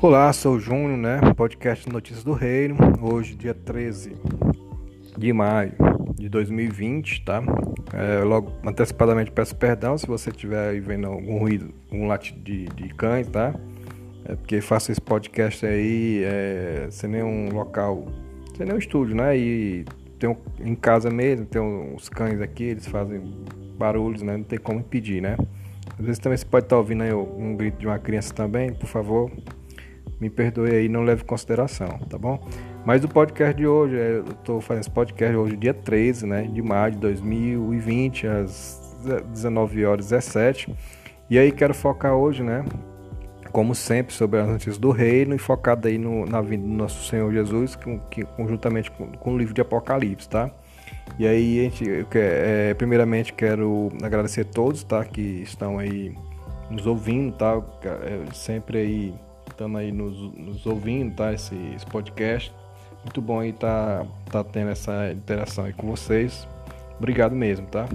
Olá, sou o Júnior, né? Podcast Notícias do Reino. Hoje, dia 13 de maio de 2020, tá? É, logo antecipadamente peço perdão se você estiver vendo algum ruído, um latido de, de cães, tá? É porque faço esse podcast aí é, sem nenhum local, sem nenhum estúdio, né? E um, em casa mesmo, tem uns cães aqui, eles fazem barulhos, né? Não tem como impedir, né? Às vezes também você pode estar ouvindo aí um grito de uma criança também, por favor, me perdoe aí, não leve em consideração, tá bom? Mas o podcast de hoje, é, eu estou fazendo esse podcast hoje, dia 13 né, de maio de 2020, às 19 horas 17. E aí quero focar hoje, né, como sempre, sobre as notícias do reino e focado aí no, na vida do nosso Senhor Jesus, que, que conjuntamente com, com, o livro de Apocalipse, tá? E aí, a gente, eu, é, primeiramente, quero agradecer a todos, tá, que estão aí nos ouvindo, tá? É, sempre aí estando aí nos, nos ouvindo, tá? Esse, esse, podcast. Muito bom aí tá, tá tendo essa interação aí com vocês. Obrigado mesmo, tá?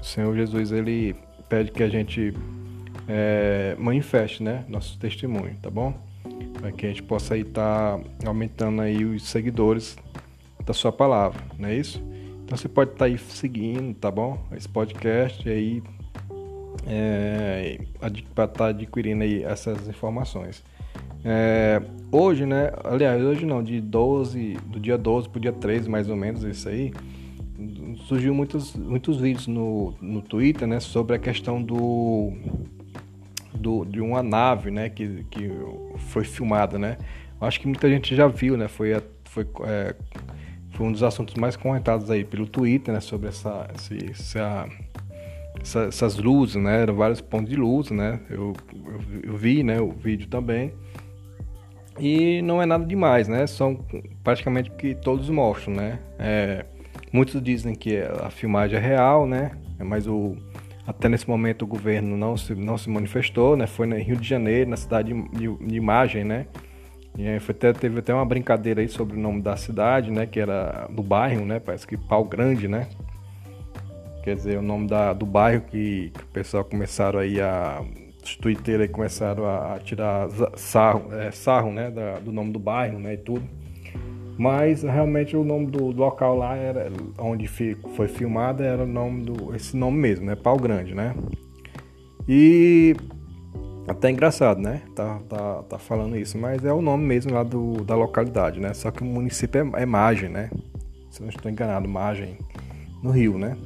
O Senhor Jesus, ele pede que a gente é, manifeste, né? Nosso testemunho, tá bom? Para que a gente possa aí estar tá aumentando aí os seguidores da sua palavra, não é isso? Então você pode estar tá aí seguindo, tá bom? Esse podcast aí é, para estar tá adquirindo aí essas informações. É, hoje, né? Aliás, hoje não, de 12, do dia 12 pro dia 13, mais ou menos, isso aí, surgiu muitos, muitos vídeos no, no Twitter, né? Sobre a questão do, do de uma nave, né? Que, que foi filmada, né? Acho que muita gente já viu, né? Foi, foi, é, foi um dos assuntos mais comentados aí pelo Twitter, né? Sobre essa, essa, essa essas luzes, né? Eram vários pontos de luz, né? Eu, eu, eu vi, né? O vídeo também. E não é nada demais, né? São praticamente que todos mostram, né? É, muitos dizem que a filmagem é real, né? Mas o, até nesse momento o governo não se, não se manifestou, né? Foi no Rio de Janeiro, na cidade de, de Imagem, né? E foi até, teve até uma brincadeira aí sobre o nome da cidade, né? Que era do bairro, né? Parece que Pau Grande, né? Quer dizer, o nome da, do bairro que, que o pessoal começaram aí a os aí começaram a, tirar sarro, é, sarro né, da, do nome do bairro né, e tudo. Mas realmente o nome do, do local lá era onde foi filmado era o nome do esse nome mesmo, né, Pau Grande, né? E até engraçado, né? Tá, tá, tá falando isso, mas é o nome mesmo lá do, da localidade, né? Só que o município é, é Margem, né? Se não estou enganado, Margem no Rio, né?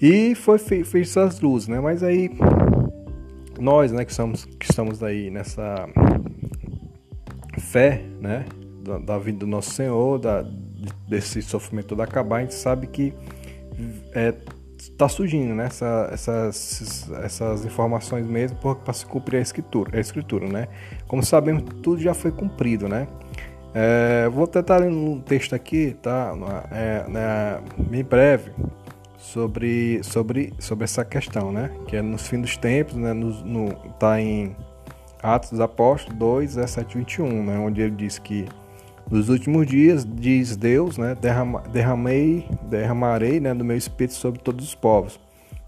E foi feito essas luzes, né? Mas aí nós, né, que, somos, que estamos aí nessa fé, né, da, da vida do nosso Senhor, da, desse sofrimento todo acabar, a gente sabe que é, tá surgindo né, essa, essas, essas informações mesmo para se cumprir a escritura, a escritura, né? Como sabemos, tudo já foi cumprido, né? É, vou tentar ler um texto aqui, tá? É, bem breve, sobre, sobre, sobre essa questão, né? Que é nos fins dos tempos, né? No, no, tá em Atos dos Apóstolos 2, 17 21, né? Onde ele diz que nos últimos dias, diz Deus, né? Derrama, derramei, derramarei né, do meu espírito sobre todos os povos.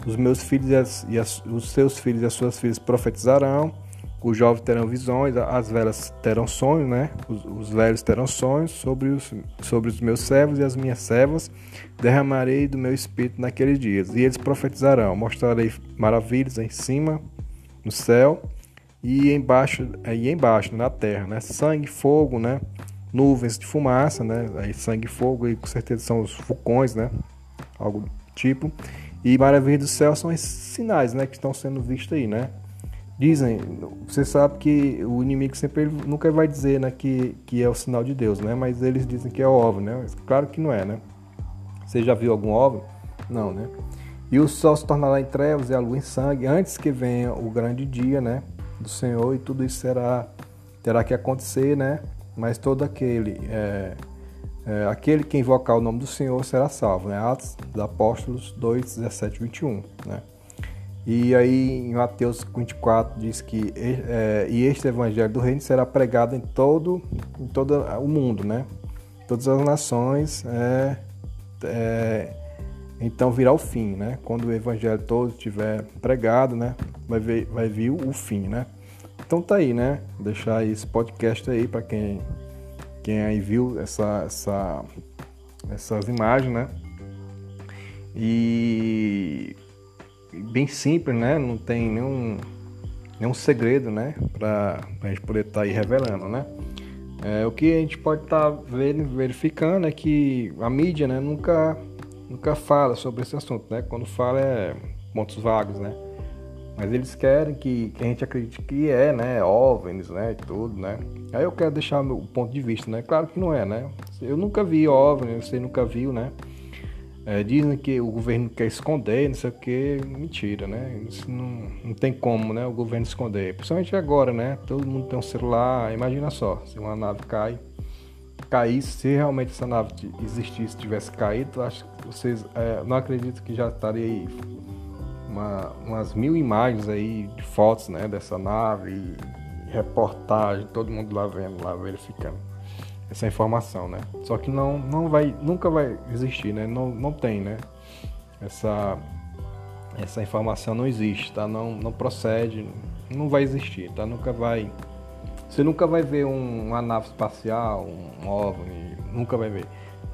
Os meus filhos e, as, e as, os seus filhos e as suas filhas profetizarão os jovens terão visões, as velhas terão sonhos, né? Os, os, velhos terão sonhos sobre os, sobre os meus servos e as minhas servas. Derramarei do meu espírito naqueles dias. E eles profetizarão. Mostrarei maravilhas em cima, no céu, e embaixo, e embaixo na terra, né? Sangue, fogo, né? Nuvens de fumaça, né? Aí sangue e fogo, e com certeza são os vulcões, né? Algo do tipo. E maravilhas do céu são esses sinais, né? Que estão sendo vistos aí, né? Dizem, você sabe que o inimigo sempre nunca vai dizer né, que, que é o sinal de Deus, né? Mas eles dizem que é o óvulo, né? Claro que não é, né? Você já viu algum óvulo? Não, né? E o sol se tornará em trevas e a lua em sangue antes que venha o grande dia, né? Do Senhor e tudo isso será terá que acontecer, né? Mas todo aquele é, é, aquele que invocar o nome do Senhor será salvo, né? Atos dos Apóstolos 2, 17, 21, né? E aí em Mateus 24 diz que é, e este evangelho do reino será pregado em todo, em todo o mundo, né? Todas as nações, é, é, então virá o fim, né? Quando o evangelho todo estiver pregado, né? Vai, ver, vai vir o fim, né? Então tá aí, né? Vou deixar esse podcast aí para quem quem aí viu essa, essa essas imagens, né? E bem simples, né? Não tem nenhum nenhum segredo, né? Para a gente poder estar tá aí revelando, né? É, o que a gente pode estar tá verificando é que a mídia, né? Nunca nunca fala sobre esse assunto, né? Quando fala é pontos vagos, né? Mas eles querem que, que, a gente acredite que é, né? OVNIs, né? Tudo, né? Aí eu quero deixar meu ponto de vista, né? Claro que não é, né? Eu nunca vi OVNI, você nunca viu, né? É, dizem que o governo quer esconder, não sei o que, mentira, né? Isso não, não tem como, né? O governo esconder. Principalmente agora, né? Todo mundo tem um celular, imagina só, se uma nave cai, caísse, se realmente essa nave existisse, tivesse caído, acho que vocês é, não acredito que já estaria aí uma, umas mil imagens aí de fotos né, dessa nave, reportagem, todo mundo lá vendo, lá verificando essa informação, né? Só que não, não vai, nunca vai existir, né? Não, não tem, né? Essa, essa informação não existe, tá? Não, não procede, não vai existir, tá? Nunca vai, você nunca vai ver um, uma nave espacial, um OVNI, nunca vai ver.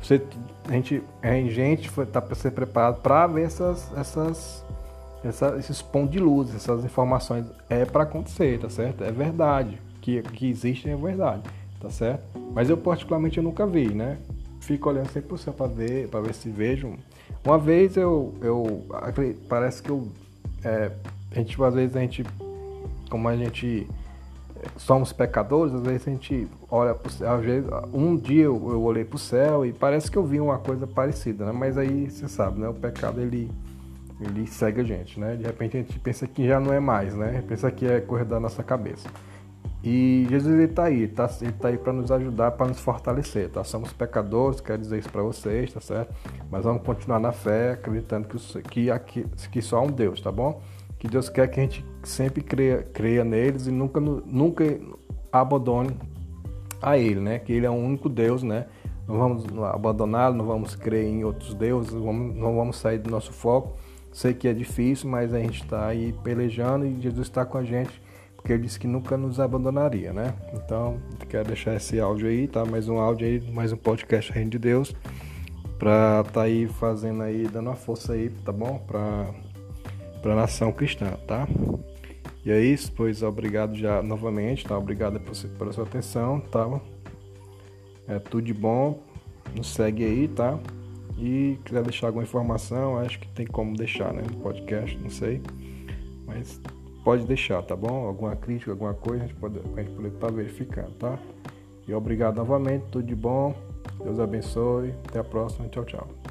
Você, a gente, a gente está para ser preparado para ver essas, essas essa, esses pontos de luz, essas informações é para acontecer, tá certo? É verdade. Que, que existem é verdade, tá certo? Mas eu particularmente eu nunca vi, né? Fico olhando 100% para ver, para ver se vejo. Uma vez eu, eu parece que eu, é, a gente, às vezes a gente, como a gente é, somos pecadores, às vezes a gente olha pro céu, vezes, um dia eu, eu olhei para o céu e parece que eu vi uma coisa parecida, né? Mas aí você sabe, né? O pecado ele ele segue a gente, né? De repente a gente pensa que já não é mais, né? Pensa que é coisa da nossa cabeça. E Jesus está aí, tá, ele está aí para nos ajudar, para nos fortalecer, tá? Somos pecadores, quero dizer isso para vocês, tá certo? Mas vamos continuar na fé, acreditando que, que, aqui, que só há um Deus, tá bom? Que Deus quer que a gente sempre creia, creia neles e nunca, nunca abandone a Ele, né? Que Ele é o único Deus, né? Não vamos abandoná-lo, não vamos crer em outros deuses, vamos, não vamos sair do nosso foco Sei que é difícil, mas a gente está aí pelejando e Jesus está com a gente, porque ele disse que nunca nos abandonaria, né? Então, quero deixar esse áudio aí, tá? Mais um áudio aí, mais um podcast Reino de Deus, estar tá aí fazendo aí, dando uma força aí, tá bom? Para a nação cristã, tá? E é isso, pois obrigado já novamente, tá? Obrigado por, pela sua atenção, tá? É tudo de bom, nos segue aí, tá? E quiser deixar alguma informação, acho que tem como deixar, né? No podcast, não sei. Mas pode deixar, tá bom? Alguma crítica, alguma coisa, a gente pode, estar tá verificando, tá? E obrigado novamente, tudo de bom. Deus abençoe. Até a próxima. Tchau, tchau.